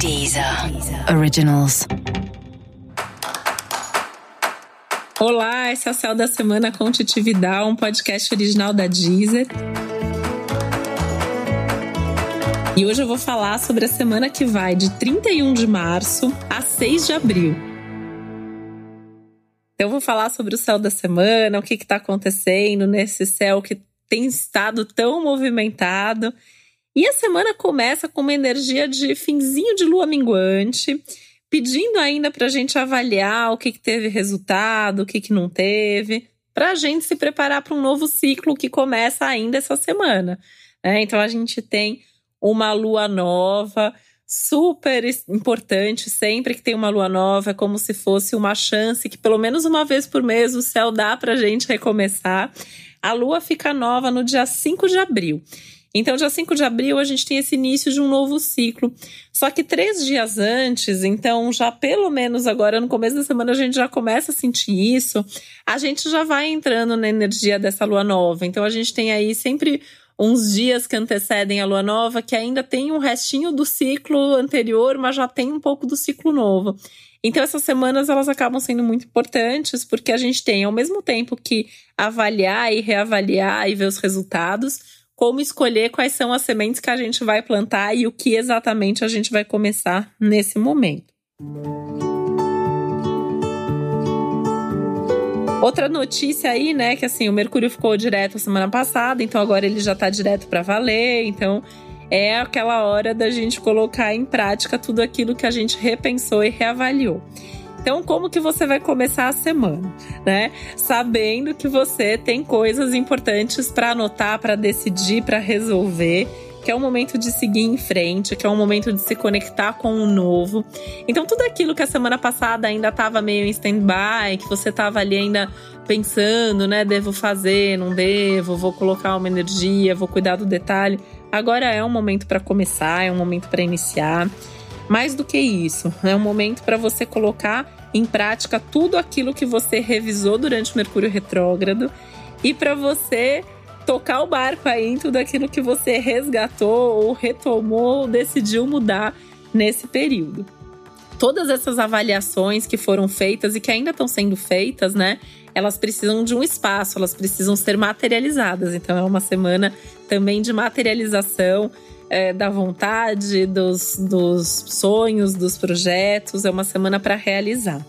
Deezer Originals. Olá, esse é o Céu da Semana com Titi Vidal, um podcast original da Deezer. E hoje eu vou falar sobre a semana que vai de 31 de março a 6 de abril. Eu vou falar sobre o céu da semana, o que está acontecendo nesse céu que tem estado tão movimentado e a semana começa com uma energia de finzinho de lua minguante, pedindo ainda para a gente avaliar o que, que teve resultado, o que, que não teve, para a gente se preparar para um novo ciclo que começa ainda essa semana. Né? Então a gente tem uma lua nova, super importante, sempre que tem uma lua nova, é como se fosse uma chance que pelo menos uma vez por mês o céu dá para a gente recomeçar. A lua fica nova no dia 5 de abril. Então, dia 5 de abril, a gente tem esse início de um novo ciclo. Só que três dias antes, então, já pelo menos agora no começo da semana, a gente já começa a sentir isso. A gente já vai entrando na energia dessa lua nova. Então, a gente tem aí sempre uns dias que antecedem a lua nova que ainda tem um restinho do ciclo anterior, mas já tem um pouco do ciclo novo. Então essas semanas elas acabam sendo muito importantes porque a gente tem ao mesmo tempo que avaliar e reavaliar e ver os resultados, como escolher quais são as sementes que a gente vai plantar e o que exatamente a gente vai começar nesse momento. Outra notícia aí, né, que assim, o Mercúrio ficou direto semana passada, então agora ele já tá direto para valer, então é aquela hora da gente colocar em prática tudo aquilo que a gente repensou e reavaliou. Então, como que você vai começar a semana, né? Sabendo que você tem coisas importantes para anotar, para decidir, para resolver que é um momento de seguir em frente, que é um momento de se conectar com o novo. Então, tudo aquilo que a semana passada ainda estava meio em stand-by, que você estava ali ainda pensando, né? Devo fazer, não devo, vou colocar uma energia, vou cuidar do detalhe. Agora é um momento para começar, é um momento para iniciar. Mais do que isso, é um momento para você colocar em prática tudo aquilo que você revisou durante o Mercúrio retrógrado e para você tocar o barco aí em tudo aquilo que você resgatou ou retomou ou decidiu mudar nesse período. Todas essas avaliações que foram feitas e que ainda estão sendo feitas, né? Elas precisam de um espaço, elas precisam ser materializadas. Então é uma semana também de materialização é, da vontade, dos, dos sonhos, dos projetos. É uma semana para realizar.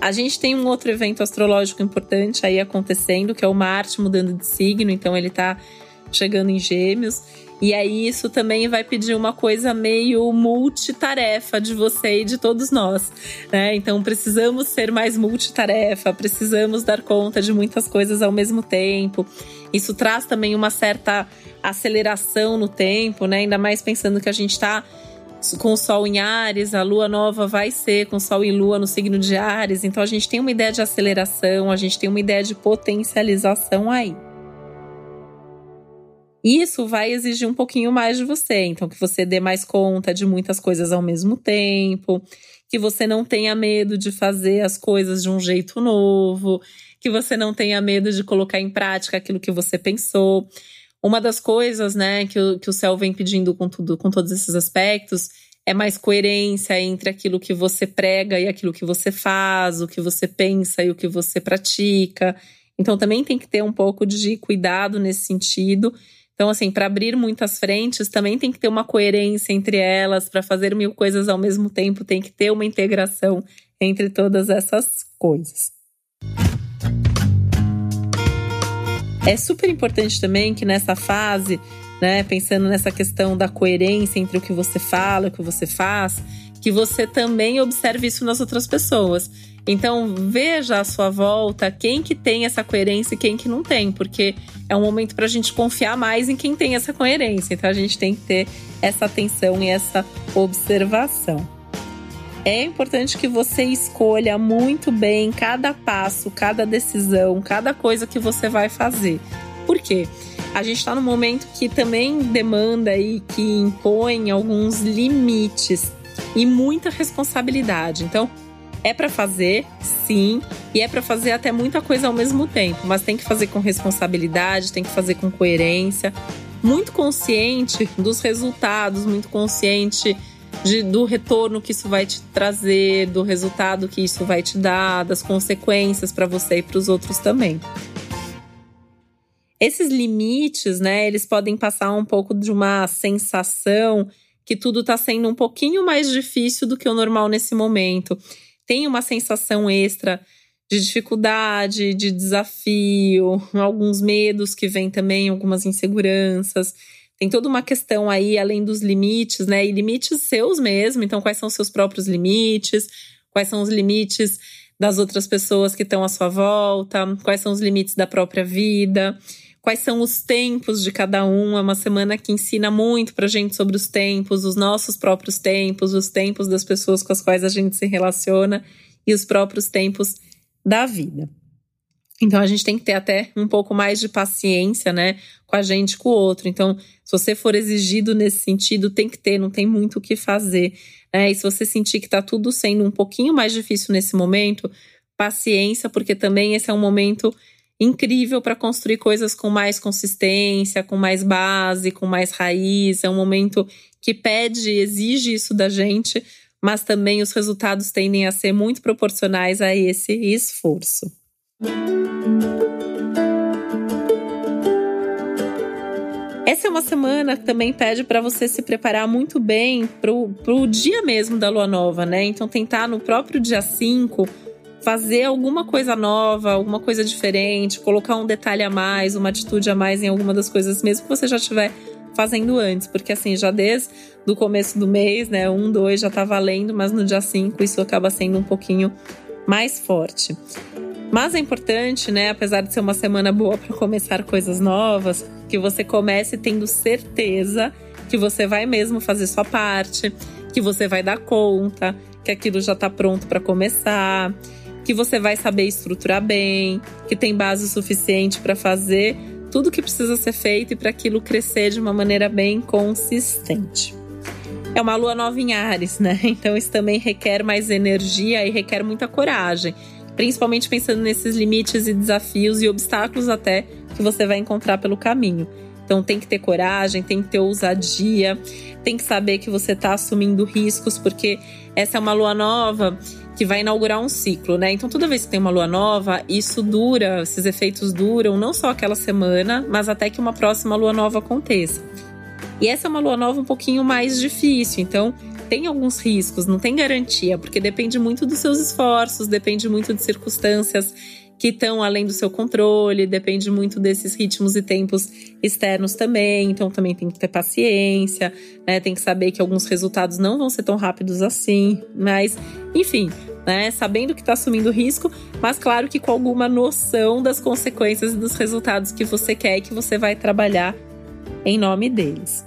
A gente tem um outro evento astrológico importante aí acontecendo, que é o Marte mudando de signo, então ele está chegando em Gêmeos. E aí isso também vai pedir uma coisa meio multitarefa de você e de todos nós, né? Então precisamos ser mais multitarefa, precisamos dar conta de muitas coisas ao mesmo tempo. Isso traz também uma certa aceleração no tempo, né? Ainda mais pensando que a gente está com o Sol em Ares, a Lua nova vai ser com Sol e Lua no signo de Ares. Então a gente tem uma ideia de aceleração, a gente tem uma ideia de potencialização aí. Isso vai exigir um pouquinho mais de você, então que você dê mais conta de muitas coisas ao mesmo tempo, que você não tenha medo de fazer as coisas de um jeito novo, que você não tenha medo de colocar em prática aquilo que você pensou. Uma das coisas, né, que o, que o céu vem pedindo com tudo, com todos esses aspectos, é mais coerência entre aquilo que você prega e aquilo que você faz, o que você pensa e o que você pratica. Então também tem que ter um pouco de cuidado nesse sentido. Então, assim, para abrir muitas frentes, também tem que ter uma coerência entre elas, para fazer mil coisas ao mesmo tempo, tem que ter uma integração entre todas essas coisas. É super importante também que nessa fase, né, pensando nessa questão da coerência entre o que você fala e o que você faz, que você também observe isso nas outras pessoas. Então, veja à sua volta quem que tem essa coerência e quem que não tem, porque é um momento para a gente confiar mais em quem tem essa coerência. Então, a gente tem que ter essa atenção e essa observação é importante que você escolha muito bem cada passo, cada decisão, cada coisa que você vai fazer. Por quê? A gente está num momento que também demanda e que impõe alguns limites e muita responsabilidade. Então, é para fazer, sim, e é para fazer até muita coisa ao mesmo tempo, mas tem que fazer com responsabilidade, tem que fazer com coerência, muito consciente dos resultados, muito consciente de, do retorno que isso vai te trazer, do resultado que isso vai te dar, das consequências para você e para os outros também. Esses limites, né, eles podem passar um pouco de uma sensação que tudo está sendo um pouquinho mais difícil do que o normal nesse momento. Tem uma sensação extra de dificuldade, de desafio, alguns medos que vêm também, algumas inseguranças. Tem toda uma questão aí, além dos limites, né? E limites seus mesmo. Então, quais são os seus próprios limites? Quais são os limites das outras pessoas que estão à sua volta? Quais são os limites da própria vida? Quais são os tempos de cada um? É uma semana que ensina muito pra gente sobre os tempos, os nossos próprios tempos, os tempos das pessoas com as quais a gente se relaciona e os próprios tempos da vida. Então a gente tem que ter até um pouco mais de paciência, né, com a gente, com o outro. Então, se você for exigido nesse sentido, tem que ter, não tem muito o que fazer. Né? E se você sentir que tá tudo sendo um pouquinho mais difícil nesse momento, paciência, porque também esse é um momento incrível para construir coisas com mais consistência, com mais base, com mais raiz. É um momento que pede, exige isso da gente, mas também os resultados tendem a ser muito proporcionais a esse esforço. Essa é uma semana que também pede para você se preparar muito bem pro, pro dia mesmo da lua nova, né? Então, tentar no próprio dia 5 fazer alguma coisa nova, alguma coisa diferente, colocar um detalhe a mais, uma atitude a mais em alguma das coisas, mesmo que você já estiver fazendo antes, porque assim, já desde o começo do mês, né, um, dois já tá valendo, mas no dia 5 isso acaba sendo um pouquinho mais forte. Mas é importante, né, apesar de ser uma semana boa para começar coisas novas, que você comece tendo certeza que você vai mesmo fazer sua parte, que você vai dar conta, que aquilo já está pronto para começar, que você vai saber estruturar bem, que tem base suficiente para fazer tudo que precisa ser feito e para aquilo crescer de uma maneira bem consistente. É uma lua nova em Ares, né? Então isso também requer mais energia e requer muita coragem, principalmente pensando nesses limites e desafios e obstáculos até que você vai encontrar pelo caminho. Então tem que ter coragem, tem que ter ousadia, tem que saber que você está assumindo riscos, porque essa é uma lua nova que vai inaugurar um ciclo, né? Então, toda vez que tem uma lua nova, isso dura, esses efeitos duram não só aquela semana, mas até que uma próxima lua nova aconteça. E essa é uma lua nova um pouquinho mais difícil, então tem alguns riscos, não tem garantia, porque depende muito dos seus esforços, depende muito de circunstâncias que estão além do seu controle, depende muito desses ritmos e tempos externos também, então também tem que ter paciência, né? Tem que saber que alguns resultados não vão ser tão rápidos assim, mas enfim, né? Sabendo que está assumindo risco, mas claro que com alguma noção das consequências e dos resultados que você quer e que você vai trabalhar em nome deles.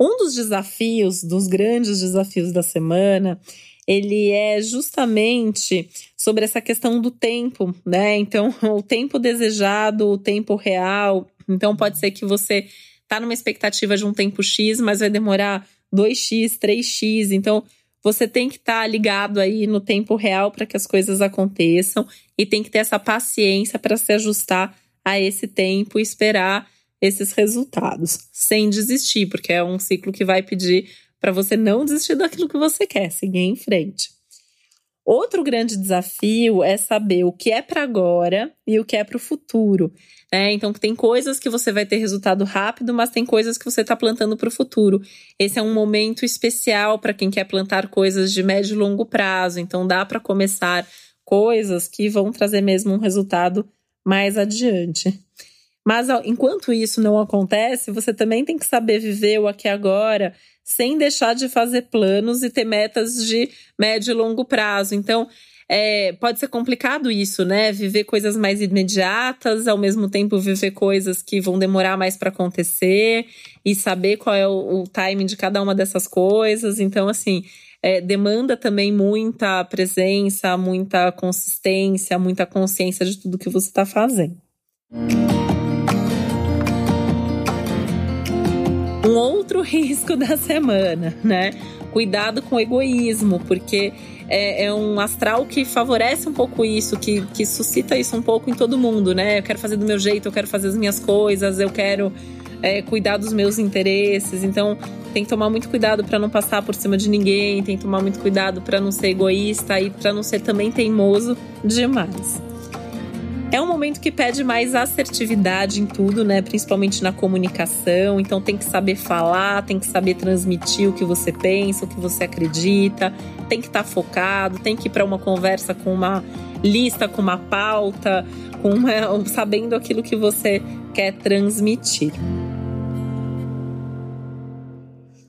Um dos desafios, dos grandes desafios da semana, ele é justamente sobre essa questão do tempo, né? Então, o tempo desejado, o tempo real. Então, pode ser que você tá numa expectativa de um tempo X, mas vai demorar 2x, 3x. Então, você tem que estar tá ligado aí no tempo real para que as coisas aconteçam e tem que ter essa paciência para se ajustar a esse tempo e esperar esses resultados, sem desistir, porque é um ciclo que vai pedir para você não desistir daquilo que você quer, seguir em frente. Outro grande desafio é saber o que é para agora e o que é para o futuro. Né? Então, tem coisas que você vai ter resultado rápido, mas tem coisas que você está plantando para o futuro. Esse é um momento especial para quem quer plantar coisas de médio e longo prazo. Então, dá para começar coisas que vão trazer mesmo um resultado mais adiante. Mas enquanto isso não acontece, você também tem que saber viver o aqui agora sem deixar de fazer planos e ter metas de médio e longo prazo. Então, é, pode ser complicado isso, né? Viver coisas mais imediatas, ao mesmo tempo viver coisas que vão demorar mais para acontecer e saber qual é o, o timing de cada uma dessas coisas. Então, assim, é, demanda também muita presença, muita consistência, muita consciência de tudo que você está fazendo. Um outro risco da semana, né? Cuidado com o egoísmo, porque é, é, um astral que favorece um pouco isso, que, que suscita isso um pouco em todo mundo, né? Eu quero fazer do meu jeito, eu quero fazer as minhas coisas, eu quero é, cuidar dos meus interesses. Então, Tem que tomar muito cuidado para não passar por cima de ninguém, tem que tomar muito cuidado para não ser egoísta e para não ser também teimoso demais. É um momento que pede mais assertividade em tudo, né? Principalmente na comunicação. Então tem que saber falar, tem que saber transmitir o que você pensa, o que você acredita, tem que estar tá focado, tem que ir para uma conversa com uma lista, com uma pauta, com uma, sabendo aquilo que você quer transmitir.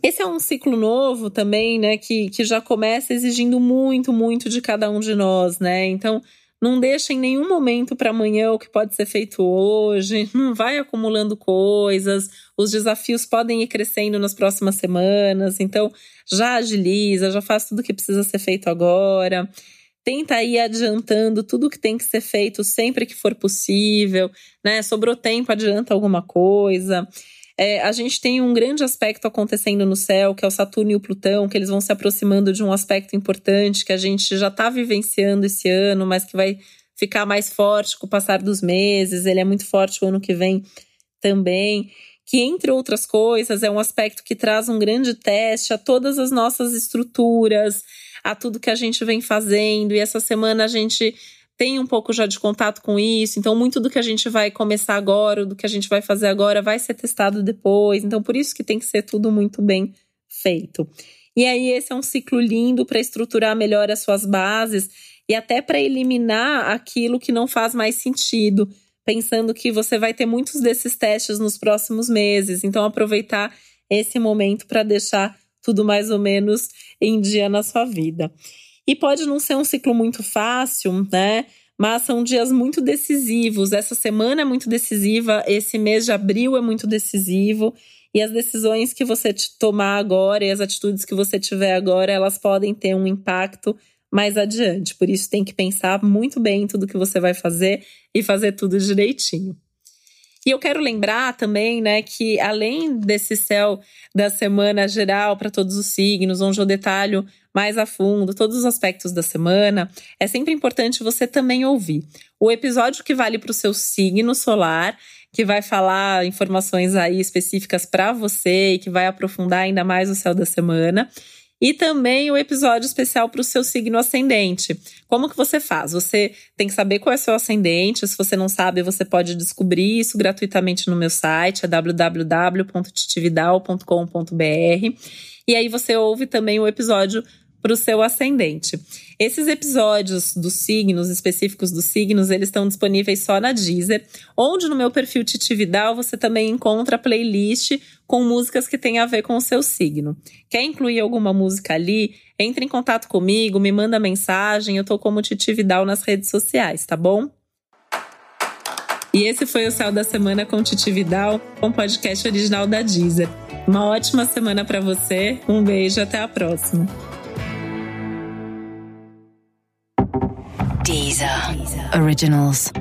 Esse é um ciclo novo também, né? Que, que já começa exigindo muito, muito de cada um de nós, né? Então, não deixa em nenhum momento para amanhã o que pode ser feito hoje, não vai acumulando coisas, os desafios podem ir crescendo nas próximas semanas, então já agiliza, já faz tudo o que precisa ser feito agora. Tenta ir adiantando tudo que tem que ser feito sempre que for possível, né? Sobrou tempo, adianta alguma coisa. É, a gente tem um grande aspecto acontecendo no céu, que é o Saturno e o Plutão, que eles vão se aproximando de um aspecto importante que a gente já está vivenciando esse ano, mas que vai ficar mais forte com o passar dos meses. Ele é muito forte o ano que vem também. Que, entre outras coisas, é um aspecto que traz um grande teste a todas as nossas estruturas, a tudo que a gente vem fazendo. E essa semana a gente tem um pouco já de contato com isso, então muito do que a gente vai começar agora, do que a gente vai fazer agora, vai ser testado depois. Então, por isso que tem que ser tudo muito bem feito. E aí, esse é um ciclo lindo para estruturar melhor as suas bases e até para eliminar aquilo que não faz mais sentido, pensando que você vai ter muitos desses testes nos próximos meses. Então, aproveitar esse momento para deixar tudo mais ou menos em dia na sua vida. E pode não ser um ciclo muito fácil, né? Mas são dias muito decisivos. Essa semana é muito decisiva, esse mês de abril é muito decisivo. E as decisões que você tomar agora e as atitudes que você tiver agora, elas podem ter um impacto mais adiante. Por isso tem que pensar muito bem em tudo que você vai fazer e fazer tudo direitinho. E eu quero lembrar também, né, que além desse céu da semana geral para todos os signos, onde eu detalho mais a fundo todos os aspectos da semana, é sempre importante você também ouvir. O episódio que vale para o seu signo solar, que vai falar informações aí específicas para você e que vai aprofundar ainda mais o céu da semana e também o episódio especial para o seu signo ascendente. Como que você faz? Você tem que saber qual é o seu ascendente. Se você não sabe, você pode descobrir isso gratuitamente no meu site, é www.titividal.com.br. E aí você ouve também o episódio para o seu ascendente. Esses episódios dos signos, específicos dos signos, eles estão disponíveis só na Deezer, onde no meu perfil Titividal você também encontra a playlist com músicas que têm a ver com o seu signo. Quer incluir alguma música ali? Entre em contato comigo, me manda mensagem, eu tô como Titividal nas redes sociais, tá bom? E esse foi o Céu da Semana com Titividal, um podcast original da Deezer. Uma ótima semana para você, um beijo, até a próxima. Deezer. Originals.